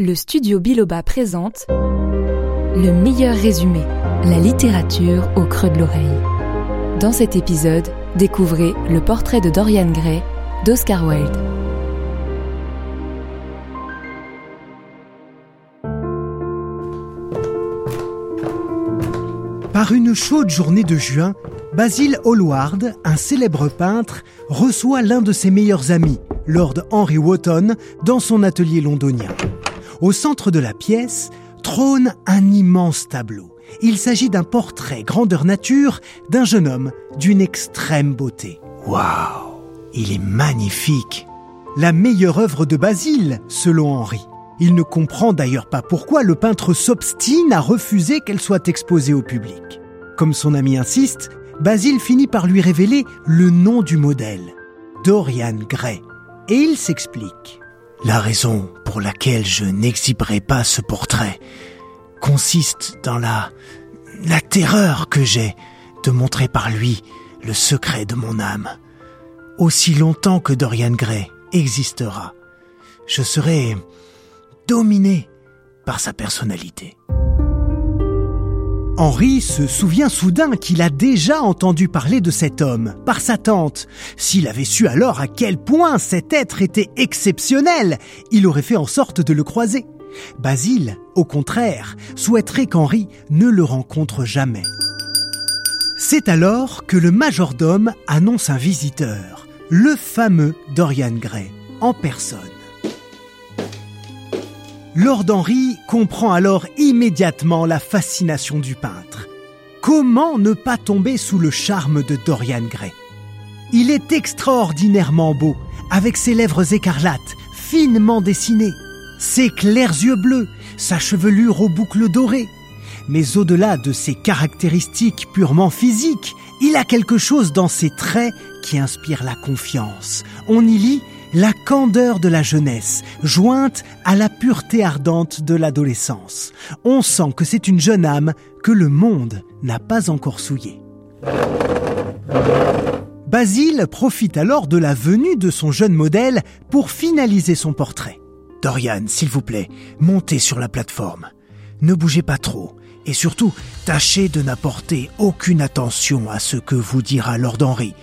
Le studio Biloba présente Le meilleur résumé, la littérature au creux de l'oreille. Dans cet épisode, découvrez le portrait de Dorian Gray d'Oscar Wilde. Par une chaude journée de juin, Basil Hallward, un célèbre peintre, reçoit l'un de ses meilleurs amis, Lord Henry Wotton, dans son atelier londonien. Au centre de la pièce trône un immense tableau. Il s'agit d'un portrait grandeur nature d'un jeune homme d'une extrême beauté. Waouh Il est magnifique La meilleure œuvre de Basile, selon Henri. Il ne comprend d'ailleurs pas pourquoi le peintre s'obstine à refuser qu'elle soit exposée au public. Comme son ami insiste, Basile finit par lui révéler le nom du modèle, Dorian Gray. Et il s'explique. La raison pour laquelle je n'exhiberai pas ce portrait consiste dans la, la terreur que j'ai de montrer par lui le secret de mon âme. Aussi longtemps que Dorian Gray existera, je serai dominé par sa personnalité. Henri se souvient soudain qu'il a déjà entendu parler de cet homme par sa tante. S'il avait su alors à quel point cet être était exceptionnel, il aurait fait en sorte de le croiser. Basile, au contraire, souhaiterait qu'Henri ne le rencontre jamais. C'est alors que le majordome annonce un visiteur, le fameux Dorian Gray, en personne. Lord Henry comprend alors immédiatement la fascination du peintre. Comment ne pas tomber sous le charme de Dorian Gray? Il est extraordinairement beau, avec ses lèvres écarlates, finement dessinées, ses clairs yeux bleus, sa chevelure aux boucles dorées. Mais au-delà de ses caractéristiques purement physiques, il a quelque chose dans ses traits qui inspire la confiance. On y lit la candeur de la jeunesse, jointe à la pureté ardente de l'adolescence. On sent que c'est une jeune âme que le monde n'a pas encore souillée. Basile profite alors de la venue de son jeune modèle pour finaliser son portrait. Dorian, s'il vous plaît, montez sur la plateforme. Ne bougez pas trop. Et surtout, tâchez de n'apporter aucune attention à ce que vous dira Lord Henry.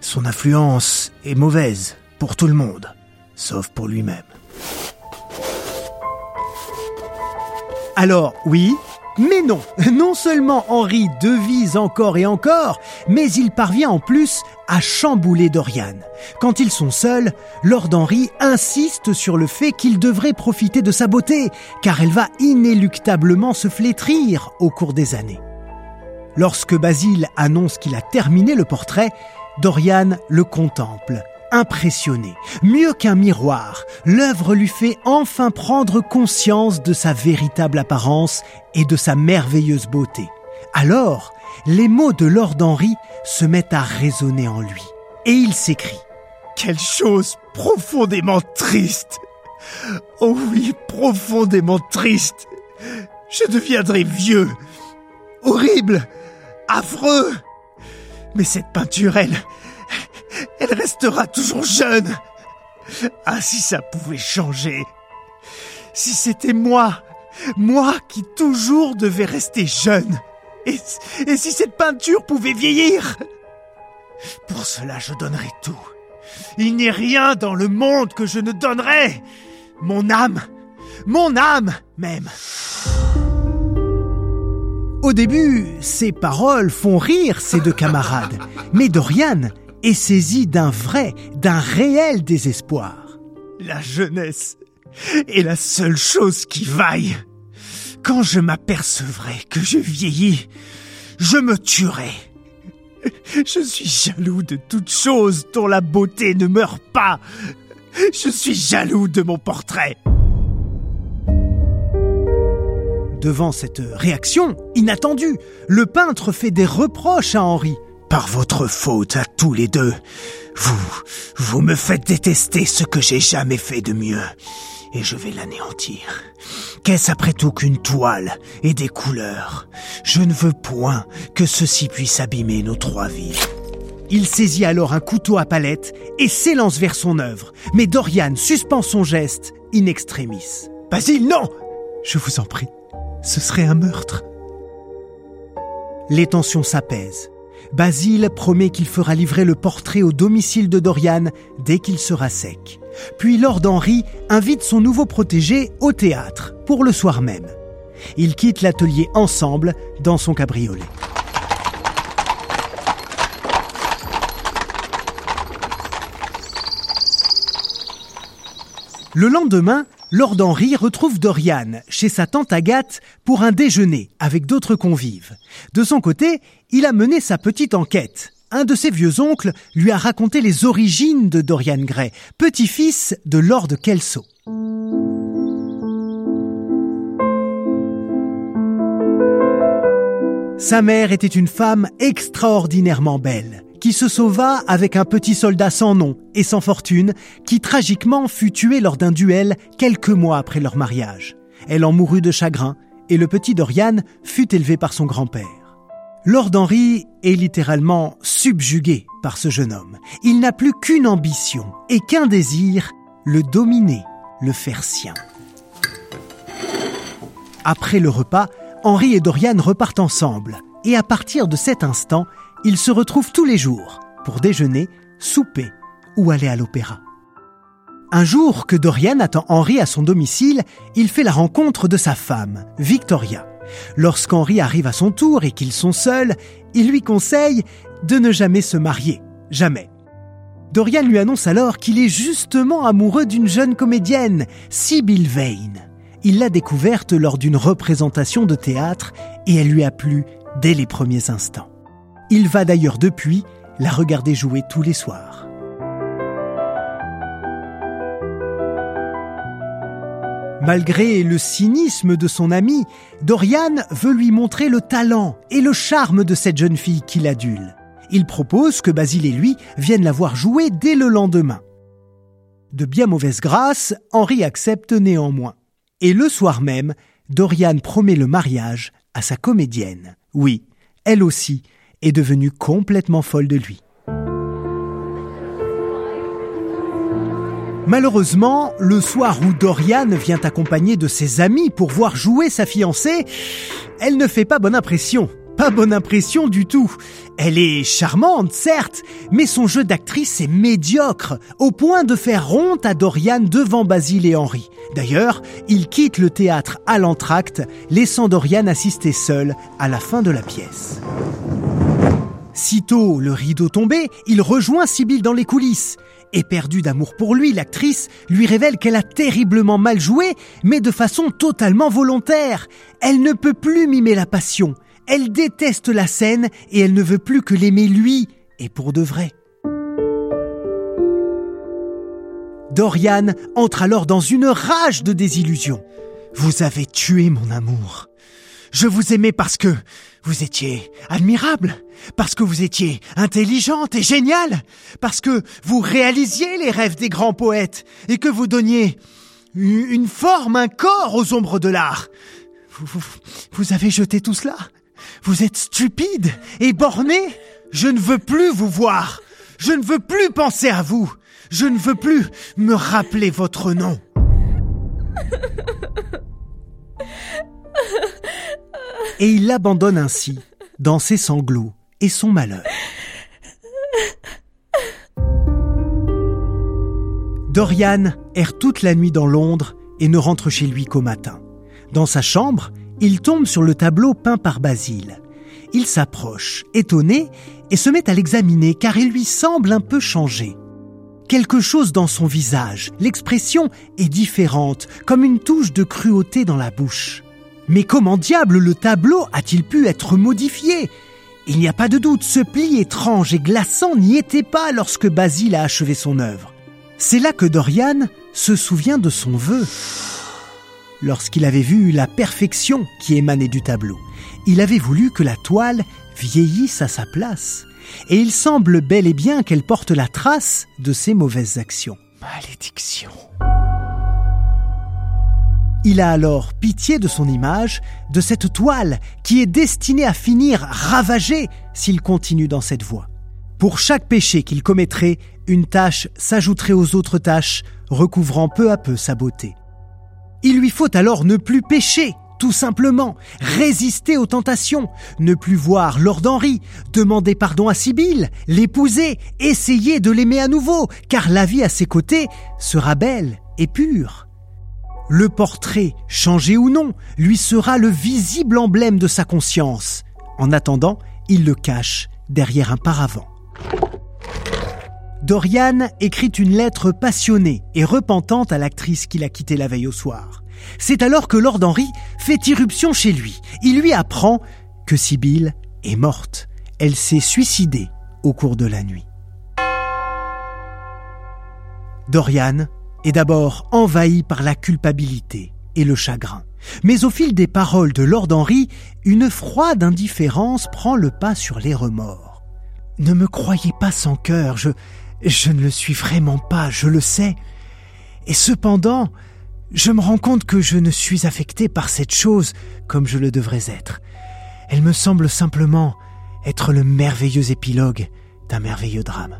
Son influence est mauvaise pour tout le monde, sauf pour lui-même. Alors, oui, mais non. Non seulement Henri devise encore et encore, mais il parvient en plus à chambouler Dorian. Quand ils sont seuls, Lord Henry insiste sur le fait qu'il devrait profiter de sa beauté, car elle va inéluctablement se flétrir au cours des années. Lorsque Basile annonce qu'il a terminé le portrait, Dorian le contemple, impressionné. Mieux qu'un miroir, l'œuvre lui fait enfin prendre conscience de sa véritable apparence et de sa merveilleuse beauté. Alors, les mots de Lord Henry se mettent à résonner en lui. Et il s'écrie. Quelle chose profondément triste. Oh oui, profondément triste. Je deviendrai vieux, horrible, affreux. Mais cette peinture, elle, elle restera toujours jeune. Ah, si ça pouvait changer. Si c'était moi, moi qui toujours devais rester jeune. Et, si cette peinture pouvait vieillir? Pour cela, je donnerais tout. Il n'est rien dans le monde que je ne donnerais. Mon âme, mon âme même. Au début, ces paroles font rire ses deux camarades, mais Dorian est saisi d'un vrai, d'un réel désespoir. La jeunesse est la seule chose qui vaille. Quand je m'apercevrai que je vieillis, je me tuerai. Je suis jaloux de toute chose dont la beauté ne meurt pas. Je suis jaloux de mon portrait. Devant cette réaction inattendue, le peintre fait des reproches à Henri. Par votre faute à tous les deux, vous, vous me faites détester ce que j'ai jamais fait de mieux, et je vais l'anéantir. Qu'est-ce après tout qu'une toile et des couleurs? Je ne veux point que ceci puisse abîmer nos trois vies. Il saisit alors un couteau à palette et s'élance vers son œuvre, mais Dorian suspend son geste in extremis. Basile, non Je vous en prie, ce serait un meurtre. Les tensions s'apaisent. Basile promet qu'il fera livrer le portrait au domicile de Dorian dès qu'il sera sec. Puis Lord Henry invite son nouveau protégé au théâtre pour le soir même. Ils quittent l'atelier ensemble dans son cabriolet. Le lendemain, Lord Henry retrouve Dorian chez sa tante Agathe pour un déjeuner avec d'autres convives. De son côté, il a mené sa petite enquête. Un de ses vieux oncles lui a raconté les origines de Dorian Gray, petit-fils de Lord Kelso. Sa mère était une femme extraordinairement belle, qui se sauva avec un petit soldat sans nom et sans fortune, qui tragiquement fut tué lors d'un duel quelques mois après leur mariage. Elle en mourut de chagrin, et le petit Dorian fut élevé par son grand-père. Lord Henry est littéralement subjugué par ce jeune homme. Il n'a plus qu'une ambition et qu'un désir, le dominer, le faire sien. Après le repas, Henri et Dorian repartent ensemble, et à partir de cet instant, ils se retrouvent tous les jours pour déjeuner, souper ou aller à l'opéra. Un jour que Dorian attend Henri à son domicile, il fait la rencontre de sa femme, Victoria. Lorsqu'Henri arrive à son tour et qu'ils sont seuls, il lui conseille de ne jamais se marier. Jamais. Dorian lui annonce alors qu'il est justement amoureux d'une jeune comédienne, Sibyl Vane. Il l'a découverte lors d'une représentation de théâtre et elle lui a plu dès les premiers instants. Il va d'ailleurs depuis la regarder jouer tous les soirs. Malgré le cynisme de son ami, Dorian veut lui montrer le talent et le charme de cette jeune fille qu'il adule. Il propose que Basile et lui viennent la voir jouer dès le lendemain. De bien mauvaise grâce, Henri accepte néanmoins. Et le soir même, Dorian promet le mariage à sa comédienne. Oui, elle aussi est devenue complètement folle de lui. Malheureusement, le soir où Dorian vient accompagné de ses amis pour voir jouer sa fiancée, elle ne fait pas bonne impression. Pas bonne impression du tout. Elle est charmante, certes, mais son jeu d'actrice est médiocre, au point de faire honte à Dorian devant Basile et Henri. D'ailleurs, il quitte le théâtre à l'entracte, laissant Dorian assister seul à la fin de la pièce. Sitôt le rideau tombé, il rejoint Sibyl dans les coulisses. Éperdue d'amour pour lui, l'actrice lui révèle qu'elle a terriblement mal joué, mais de façon totalement volontaire. Elle ne peut plus mimer la passion. Elle déteste la scène et elle ne veut plus que l'aimer lui, et pour de vrai. Dorian entre alors dans une rage de désillusion. Vous avez tué mon amour. Je vous aimais parce que vous étiez admirable, parce que vous étiez intelligente et géniale, parce que vous réalisiez les rêves des grands poètes et que vous donniez une forme, un corps aux ombres de l'art. Vous, vous avez jeté tout cela vous êtes stupide et borné Je ne veux plus vous voir. Je ne veux plus penser à vous. Je ne veux plus me rappeler votre nom. Et il l'abandonne ainsi, dans ses sanglots et son malheur. Dorian erre toute la nuit dans Londres et ne rentre chez lui qu'au matin. Dans sa chambre, il tombe sur le tableau peint par Basile. Il s'approche, étonné, et se met à l'examiner car il lui semble un peu changé. Quelque chose dans son visage, l'expression est différente, comme une touche de cruauté dans la bouche. Mais comment diable le tableau a-t-il pu être modifié? Il n'y a pas de doute, ce pli étrange et glaçant n'y était pas lorsque Basile a achevé son œuvre. C'est là que Dorian se souvient de son vœu lorsqu'il avait vu la perfection qui émanait du tableau. Il avait voulu que la toile vieillisse à sa place, et il semble bel et bien qu'elle porte la trace de ses mauvaises actions. Malédiction. Il a alors pitié de son image, de cette toile qui est destinée à finir ravagée s'il continue dans cette voie. Pour chaque péché qu'il commettrait, une tâche s'ajouterait aux autres tâches, recouvrant peu à peu sa beauté. Il lui faut alors ne plus pécher, tout simplement, résister aux tentations, ne plus voir Lord Henry, demander pardon à Sibylle, l'épouser, essayer de l'aimer à nouveau, car la vie à ses côtés sera belle et pure. Le portrait, changé ou non, lui sera le visible emblème de sa conscience. En attendant, il le cache derrière un paravent. Dorian écrit une lettre passionnée et repentante à l'actrice qu'il a quittée la veille au soir. C'est alors que Lord Henry fait irruption chez lui. Il lui apprend que Sibylle est morte. Elle s'est suicidée au cours de la nuit. Dorian est d'abord envahi par la culpabilité et le chagrin. Mais au fil des paroles de Lord Henry, une froide indifférence prend le pas sur les remords. Ne me croyez pas sans cœur, je, je ne le suis vraiment pas, je le sais. Et cependant, je me rends compte que je ne suis affecté par cette chose comme je le devrais être. Elle me semble simplement être le merveilleux épilogue d'un merveilleux drame.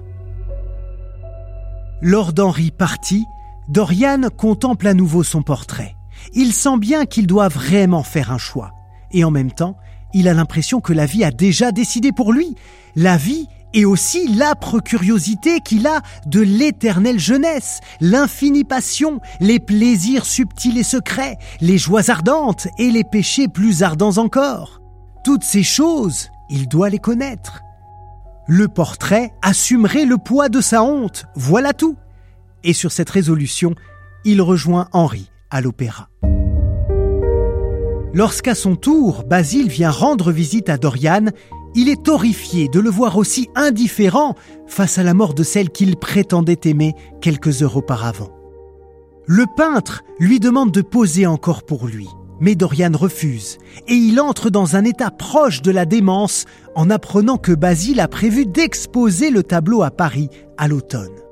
Lord Henry parti, Dorian contemple à nouveau son portrait. Il sent bien qu'il doit vraiment faire un choix. Et en même temps, il a l'impression que la vie a déjà décidé pour lui. La vie et aussi l'âpre curiosité qu'il a de l'éternelle jeunesse, l'infinie passion, les plaisirs subtils et secrets, les joies ardentes et les péchés plus ardents encore. Toutes ces choses, il doit les connaître. Le portrait assumerait le poids de sa honte, voilà tout. Et sur cette résolution, il rejoint Henri à l'opéra. Lorsqu'à son tour, Basile vient rendre visite à Dorian, il est horrifié de le voir aussi indifférent face à la mort de celle qu'il prétendait aimer quelques heures auparavant. Le peintre lui demande de poser encore pour lui, mais Dorian refuse, et il entre dans un état proche de la démence en apprenant que Basile a prévu d'exposer le tableau à Paris à l'automne.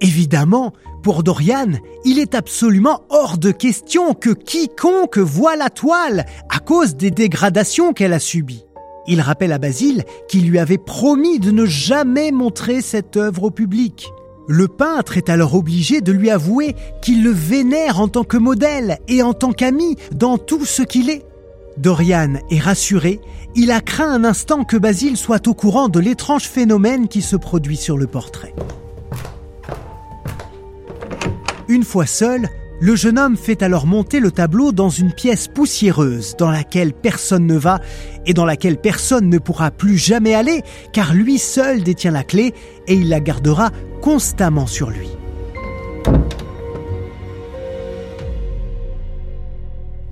Évidemment, pour Dorian, il est absolument hors de question que quiconque voit la toile à cause des dégradations qu'elle a subies. Il rappelle à Basile qu'il lui avait promis de ne jamais montrer cette œuvre au public. Le peintre est alors obligé de lui avouer qu'il le vénère en tant que modèle et en tant qu'ami dans tout ce qu'il est. Dorian est rassuré, il a craint un instant que Basile soit au courant de l'étrange phénomène qui se produit sur le portrait. Une fois seul, le jeune homme fait alors monter le tableau dans une pièce poussiéreuse dans laquelle personne ne va et dans laquelle personne ne pourra plus jamais aller car lui seul détient la clé et il la gardera constamment sur lui.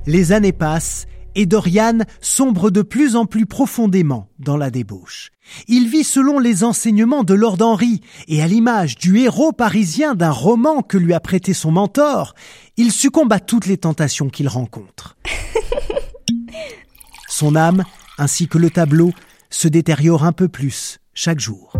Les années passent et Dorian sombre de plus en plus profondément dans la débauche. Il vit selon les enseignements de Lord Henry, et à l'image du héros parisien d'un roman que lui a prêté son mentor, il succombe à toutes les tentations qu'il rencontre. Son âme, ainsi que le tableau, se détériorent un peu plus chaque jour.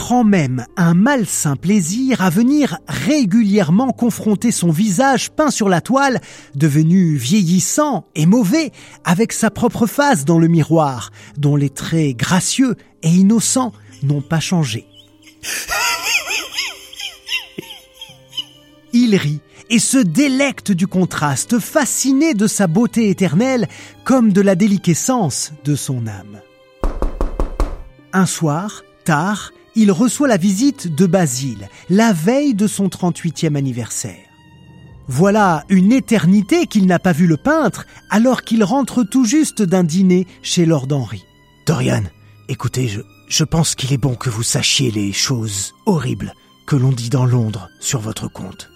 Prend même un malsain plaisir à venir régulièrement confronter son visage peint sur la toile, devenu vieillissant et mauvais, avec sa propre face dans le miroir, dont les traits gracieux et innocents n'ont pas changé. Il rit et se délecte du contraste, fasciné de sa beauté éternelle comme de la déliquescence de son âme. Un soir, tard, il reçoit la visite de Basile, la veille de son 38e anniversaire. Voilà une éternité qu'il n'a pas vu le peintre alors qu'il rentre tout juste d'un dîner chez Lord Henry. Dorian, écoutez, je, je pense qu'il est bon que vous sachiez les choses horribles que l'on dit dans Londres sur votre compte.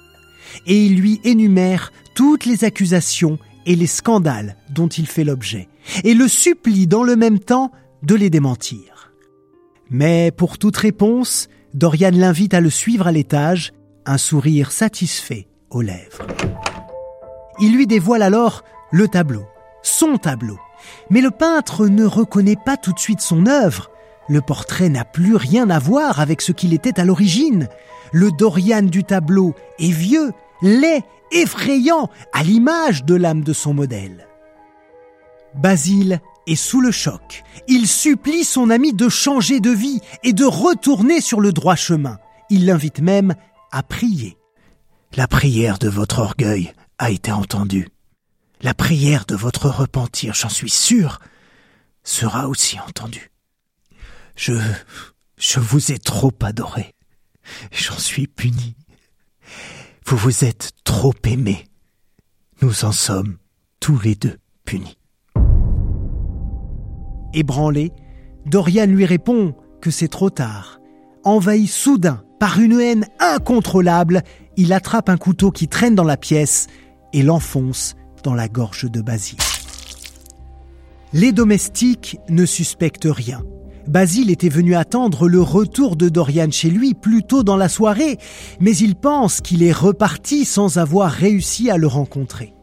Et il lui énumère toutes les accusations et les scandales dont il fait l'objet, et le supplie dans le même temps de les démentir. Mais pour toute réponse, Dorian l'invite à le suivre à l'étage, un sourire satisfait aux lèvres. Il lui dévoile alors le tableau, son tableau. Mais le peintre ne reconnaît pas tout de suite son œuvre. Le portrait n'a plus rien à voir avec ce qu'il était à l'origine. Le Dorian du tableau est vieux, laid, effrayant, à l'image de l'âme de son modèle. Basile et sous le choc. Il supplie son ami de changer de vie et de retourner sur le droit chemin. Il l'invite même à prier. La prière de votre orgueil a été entendue. La prière de votre repentir, j'en suis sûr, sera aussi entendue. Je, je vous ai trop adoré. J'en suis puni. Vous vous êtes trop aimé. Nous en sommes tous les deux punis. Ébranlé, Dorian lui répond que c'est trop tard. Envahi soudain par une haine incontrôlable, il attrape un couteau qui traîne dans la pièce et l'enfonce dans la gorge de Basile. Les domestiques ne suspectent rien. Basile était venu attendre le retour de Dorian chez lui plus tôt dans la soirée, mais il pense qu'il est reparti sans avoir réussi à le rencontrer.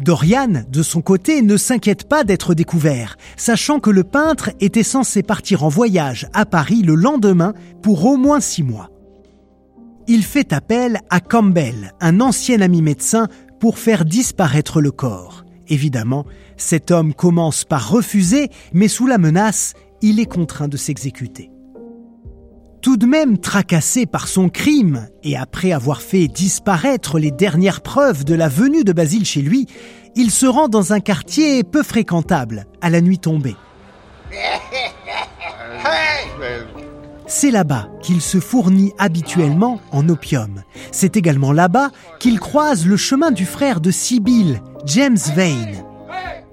Dorian, de son côté, ne s'inquiète pas d'être découvert, sachant que le peintre était censé partir en voyage à Paris le lendemain pour au moins six mois. Il fait appel à Campbell, un ancien ami médecin, pour faire disparaître le corps. Évidemment, cet homme commence par refuser, mais sous la menace, il est contraint de s'exécuter. Tout de même tracassé par son crime et après avoir fait disparaître les dernières preuves de la venue de Basile chez lui, il se rend dans un quartier peu fréquentable à la nuit tombée. C'est là-bas qu'il se fournit habituellement en opium. C'est également là-bas qu'il croise le chemin du frère de Sibyl, James Vane.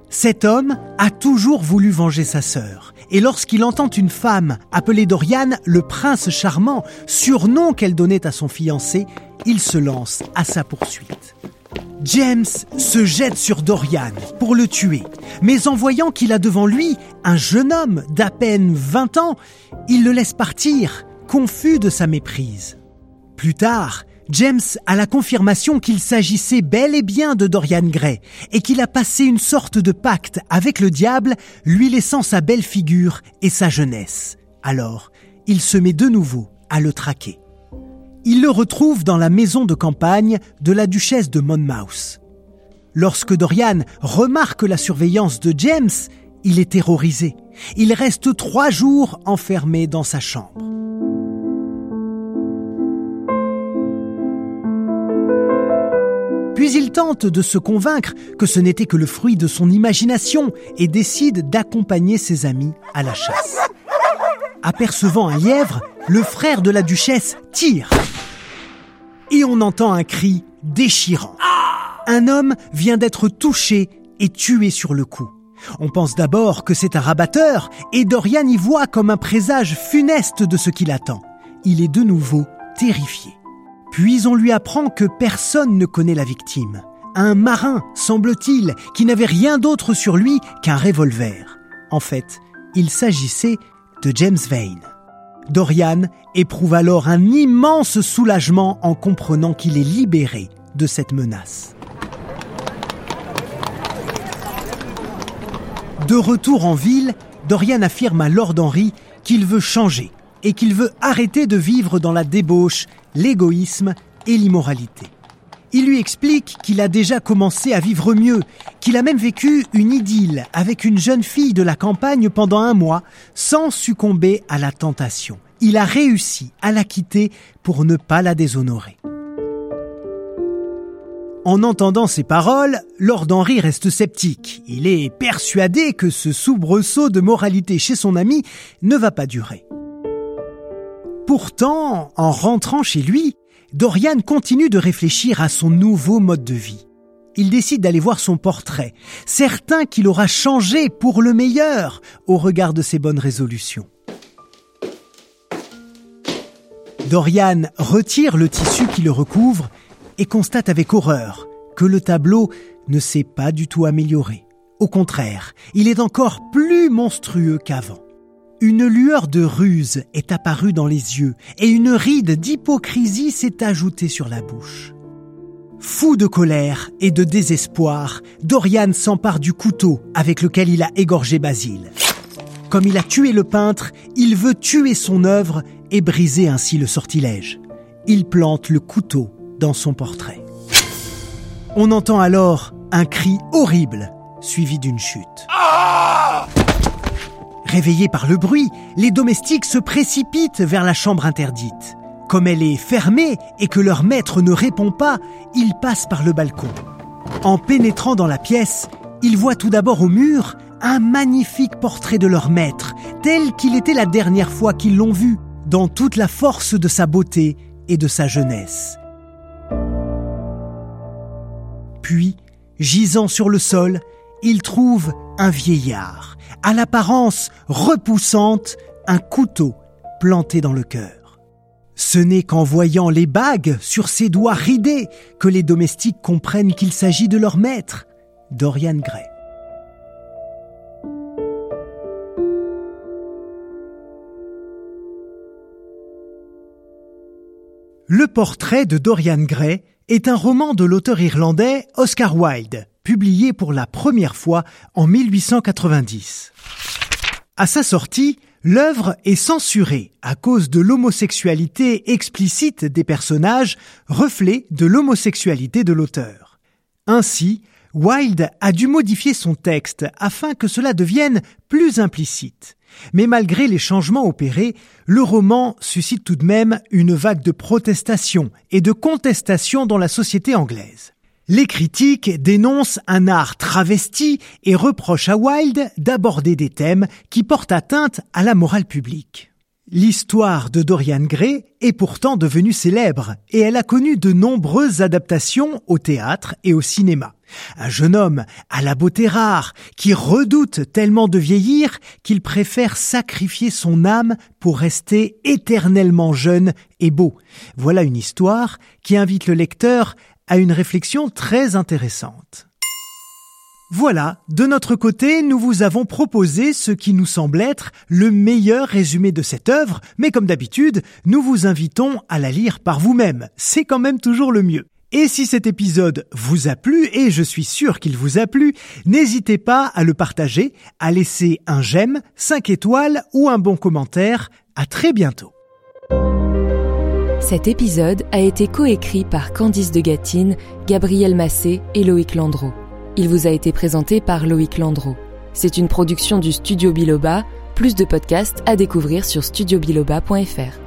Cet homme a toujours voulu venger sa sœur et lorsqu'il entend une femme appelée Dorian le prince charmant, surnom qu'elle donnait à son fiancé, il se lance à sa poursuite. James se jette sur Dorian pour le tuer, mais en voyant qu'il a devant lui un jeune homme d'à peine 20 ans, il le laisse partir, confus de sa méprise. Plus tard, James a la confirmation qu'il s'agissait bel et bien de Dorian Gray et qu'il a passé une sorte de pacte avec le diable, lui laissant sa belle figure et sa jeunesse. Alors, il se met de nouveau à le traquer. Il le retrouve dans la maison de campagne de la duchesse de Monmouth. Lorsque Dorian remarque la surveillance de James, il est terrorisé. Il reste trois jours enfermé dans sa chambre. Puis il tente de se convaincre que ce n'était que le fruit de son imagination et décide d'accompagner ses amis à la chasse. Apercevant un lièvre, le frère de la duchesse tire. Et on entend un cri déchirant. Un homme vient d'être touché et tué sur le coup. On pense d'abord que c'est un rabatteur et Dorian y voit comme un présage funeste de ce qui l'attend. Il est de nouveau terrifié. Puis on lui apprend que personne ne connaît la victime. Un marin, semble-t-il, qui n'avait rien d'autre sur lui qu'un revolver. En fait, il s'agissait de James Vane. Dorian éprouve alors un immense soulagement en comprenant qu'il est libéré de cette menace. De retour en ville, Dorian affirme à Lord Henry qu'il veut changer et qu'il veut arrêter de vivre dans la débauche, l'égoïsme et l'immoralité. Il lui explique qu'il a déjà commencé à vivre mieux, qu'il a même vécu une idylle avec une jeune fille de la campagne pendant un mois sans succomber à la tentation. Il a réussi à la quitter pour ne pas la déshonorer. En entendant ces paroles, Lord Henry reste sceptique. Il est persuadé que ce soubresaut de moralité chez son ami ne va pas durer. Pourtant, en rentrant chez lui, Dorian continue de réfléchir à son nouveau mode de vie. Il décide d'aller voir son portrait, certain qu'il aura changé pour le meilleur au regard de ses bonnes résolutions. Dorian retire le tissu qui le recouvre et constate avec horreur que le tableau ne s'est pas du tout amélioré. Au contraire, il est encore plus monstrueux qu'avant. Une lueur de ruse est apparue dans les yeux et une ride d'hypocrisie s'est ajoutée sur la bouche. Fou de colère et de désespoir, Dorian s'empare du couteau avec lequel il a égorgé Basile. Comme il a tué le peintre, il veut tuer son œuvre et briser ainsi le sortilège. Il plante le couteau dans son portrait. On entend alors un cri horrible suivi d'une chute. Réveillés par le bruit, les domestiques se précipitent vers la chambre interdite. Comme elle est fermée et que leur maître ne répond pas, ils passent par le balcon. En pénétrant dans la pièce, ils voient tout d'abord au mur un magnifique portrait de leur maître, tel qu'il était la dernière fois qu'ils l'ont vu, dans toute la force de sa beauté et de sa jeunesse. Puis, gisant sur le sol, ils trouvent un vieillard, à l'apparence repoussante, un couteau planté dans le cœur. Ce n'est qu'en voyant les bagues sur ses doigts ridés que les domestiques comprennent qu'il s'agit de leur maître, Dorian Gray. Le portrait de Dorian Gray est un roman de l'auteur irlandais Oscar Wilde, publié pour la première fois en 1890. À sa sortie, l'œuvre est censurée à cause de l'homosexualité explicite des personnages, reflet de l'homosexualité de l'auteur. Ainsi, Wilde a dû modifier son texte afin que cela devienne plus implicite. Mais malgré les changements opérés, le roman suscite tout de même une vague de protestation et de contestation dans la société anglaise. Les critiques dénoncent un art travesti et reprochent à Wilde d'aborder des thèmes qui portent atteinte à la morale publique. L'histoire de Dorian Gray est pourtant devenue célèbre et elle a connu de nombreuses adaptations au théâtre et au cinéma. Un jeune homme à la beauté rare qui redoute tellement de vieillir qu'il préfère sacrifier son âme pour rester éternellement jeune et beau. Voilà une histoire qui invite le lecteur à une réflexion très intéressante. Voilà, de notre côté, nous vous avons proposé ce qui nous semble être le meilleur résumé de cette œuvre, mais comme d'habitude, nous vous invitons à la lire par vous-même. C'est quand même toujours le mieux. Et si cet épisode vous a plu, et je suis sûr qu'il vous a plu, n'hésitez pas à le partager, à laisser un j'aime, 5 étoiles ou un bon commentaire. À très bientôt. Cet épisode a été coécrit par Candice de Gatine, Gabriel Massé et Loïc Landreau. Il vous a été présenté par Loïc Landreau. C'est une production du Studio Biloba. Plus de podcasts à découvrir sur studiobiloba.fr.